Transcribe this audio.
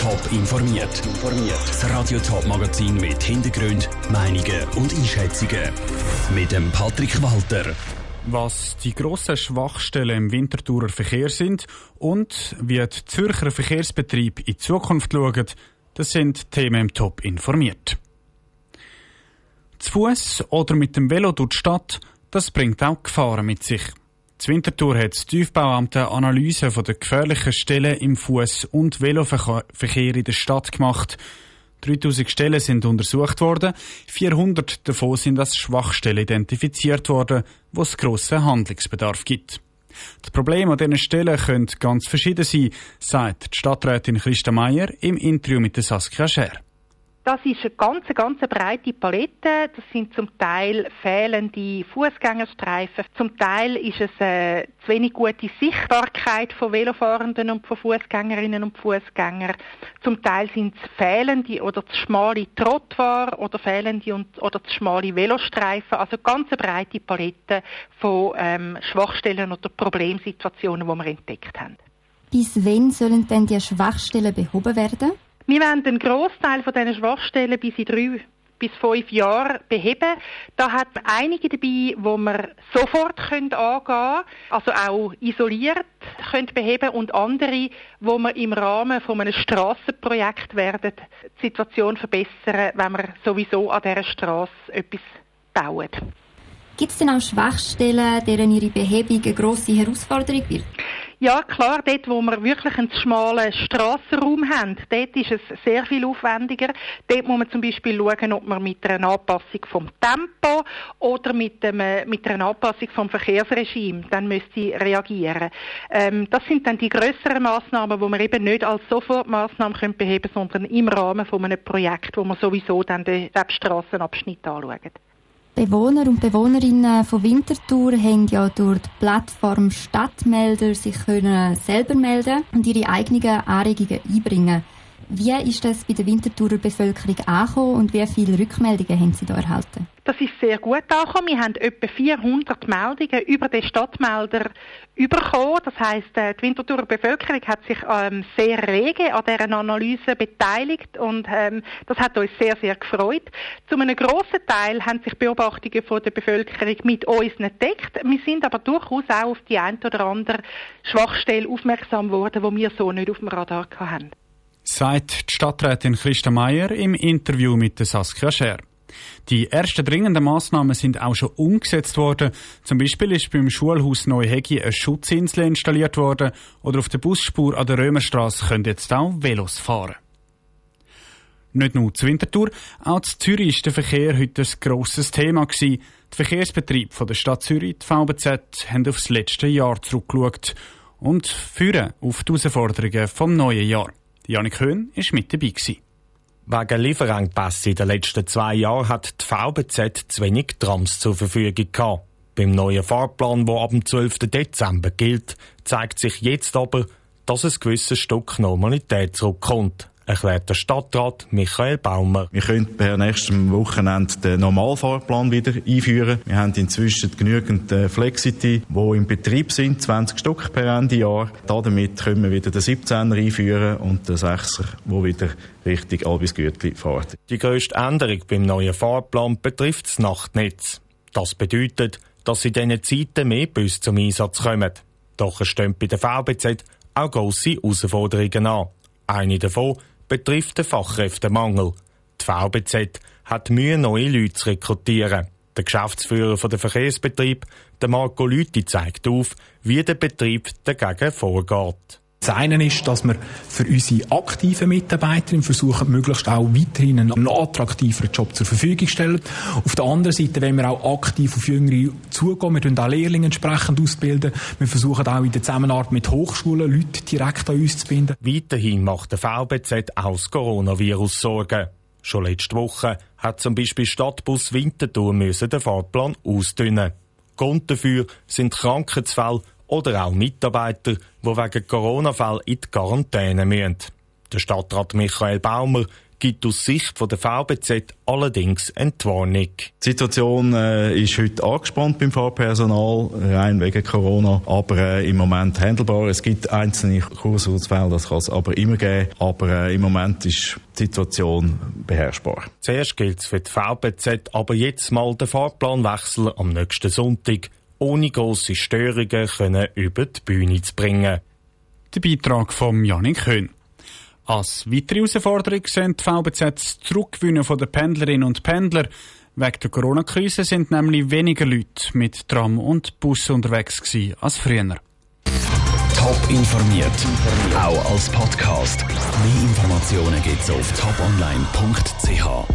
Top informiert. Das Radio Top Magazin mit Hintergrund, Meinungen und Einschätzungen mit dem Patrick Walter. Was die grossen Schwachstellen im Winterthurer Verkehr sind und wie die Zürcher Verkehrsbetrieb in Zukunft schauen, das sind Themen im Top informiert. Zu Fuß oder mit dem Velo durch die Stadt, das bringt auch Gefahren mit sich. Das Winterthur hat das Tiefbauamt eine Analyse der gefährlichen Stellen im Fuß- und Veloverkehr in der Stadt gemacht. 3000 Stellen sind untersucht worden, 400 davon sind als Schwachstellen identifiziert worden, wo es grossen Handlungsbedarf gibt. Das Problem an diesen Stellen könnte ganz verschieden sein, sagt die Stadträtin Christa Meier im Interview mit Saskia Scher. Das ist eine ganz, ganz breite Palette. Das sind zum Teil fehlende Fußgängerstreifen. Zum Teil ist es eine zu wenig gute Sichtbarkeit von Velofahrenden und von Fußgängerinnen und Fußgängern. Zum Teil sind es fehlende oder zu schmale Trottwar oder fehlende und, oder zu schmale Velostreifen. Also ganz breite Palette von ähm, Schwachstellen oder Problemsituationen, die wir entdeckt haben. Bis wann sollen denn die Schwachstellen behoben werden? Wir werden den Großteil von diesen Schwachstellen bis in drei bis fünf Jahren beheben. Da hat man einige dabei, wo wir sofort können angehen also auch isoliert können beheben und andere, wo wir im Rahmen von einem Strassenprojekt werden die Situation verbessern, wenn wir sowieso an dieser Straße etwas bauen. Gibt es denn auch Schwachstellen, deren ihre Behebung eine grosse Herausforderung wird? Ja, klar, dort, wo wir wirklich einen schmalen Strassenraum haben, dort ist es sehr viel aufwendiger. Dort muss man zum Beispiel schauen, ob man mit einer Anpassung vom Tempo oder mit, äh, mit einer Anpassung vom Verkehrsregime dann müsste reagieren. Ähm, das sind dann die größeren Maßnahmen, wo man eben nicht als Sofortmaßnahmen können beheben, sondern im Rahmen von einem Projekt, wo man sowieso dann den, den anschaut. Bewohner und Bewohnerinnen von Winterthur haben ja durch die Plattform Stadtmelder sich können selber melden und ihre eigenen Anregungen einbringen. Wie ist das bei der Winterthurer Bevölkerung angekommen und wie viele Rückmeldungen haben Sie da erhalten? Das ist sehr gut angekommen. Wir haben etwa 400 Meldungen über den Stadtmelder bekommen. Das heisst, äh, die Winterthurer Bevölkerung hat sich ähm, sehr rege an dieser Analyse beteiligt und ähm, das hat uns sehr, sehr gefreut. Zu einem grossen Teil haben sich Beobachtungen von der Bevölkerung mit uns entdeckt. Wir sind aber durchaus auch auf die ein oder andere Schwachstelle aufmerksam geworden, die wir so nicht auf dem Radar hatten sagt die Stadträtin Christa Meier im Interview mit Saskia Scher. Die ersten dringenden Maßnahmen sind auch schon umgesetzt worden. Zum Beispiel ist beim Schulhaus Neuhegi eine Schutzinsel installiert worden oder auf der Busspur an der Römerstraße können jetzt auch Velos fahren. Nicht nur zu Winterthur, auch zu Zürich ist der Verkehr heute ein grosses Thema gewesen. Die Verkehrsbetriebe der Stadt Zürich, die VBZ, haben aufs letzte Jahr zurückgeschaut und führen auf die Herausforderungen vom neuen Jahr. Janik Höhn war mit dabei. Gewesen. Wegen Lieferengpässe in den letzten zwei Jahren hat die VBZ zu wenig Trams zur Verfügung gehabt. Beim neuen Fahrplan, der ab dem 12. Dezember gilt, zeigt sich jetzt aber, dass ein gewisses Stück Normalität zurückkommt erklärt der Stadtrat Michael Baumer. Wir können per nächstem Wochenende den Normalfahrplan wieder einführen. Wir haben inzwischen genügend äh, Flexity, die im Betrieb sind, 20 Stück per Ende Jahr. Damit können wir wieder den 17er einführen und den 6er, der wieder Richtung Albisgürtli fährt. Die grösste Änderung beim neuen Fahrplan betrifft das Nachtnetz. Das bedeutet, dass in diesen Zeiten mehr Busse zum Einsatz kommen. Doch es stehen bei der VBZ auch grosse Herausforderungen an. Eine davon betrifft den Fachkräftemangel. Die VBZ hat Mühe, neue Leute zu rekrutieren. Der Geschäftsführer der Verkehrsbetrieb, der Marco Lüthi, zeigt auf, wie der Betrieb dagegen vorgeht. Das eine ist, dass wir für unsere aktiven Mitarbeiter versuchen, möglichst auch weiterhin einen attraktiveren Job zur Verfügung stellen. Auf der anderen Seite wollen wir auch aktiv auf Jüngere zugehen. Wir auch Lehrlinge entsprechend ausbilden. Wir versuchen auch in der Zusammenarbeit mit Hochschulen Leute direkt an uns zu binden. Weiterhin macht der VBZ auch das Coronavirus Sorgen. Schon letzte Woche hat zum Beispiel Stadtbus Winterthur müssen den Fahrplan ausdünnen. Grund dafür sind Krankheitsfälle oder auch Mitarbeiter, die wegen Corona-Fällen in die Quarantäne müssen. Der Stadtrat Michael Baumer gibt aus Sicht der VBZ allerdings Entwarnung. Die Situation äh, ist heute angespannt beim Fahrpersonal, rein wegen Corona, aber äh, im Moment handelbar. Es gibt einzelne Kursausfälle, das kann es aber immer geben, aber äh, im Moment ist die Situation beherrschbar. Zuerst gilt es für die VBZ aber jetzt mal den Fahrplanwechsel am nächsten Sonntag ohne grosse Störungen können über die Bühne zu bringen. Der Beitrag von Janik Höhn. Als weitere Herausforderung sind die VBZ das Zurückgewinnen der Pendlerinnen und Pendler. Wegen der Corona-Krise sind nämlich weniger Leute mit Tram und Bus unterwegs gewesen als früher. Top informiert, auch als Podcast. Mehr Informationen gibt's auf toponline.ch.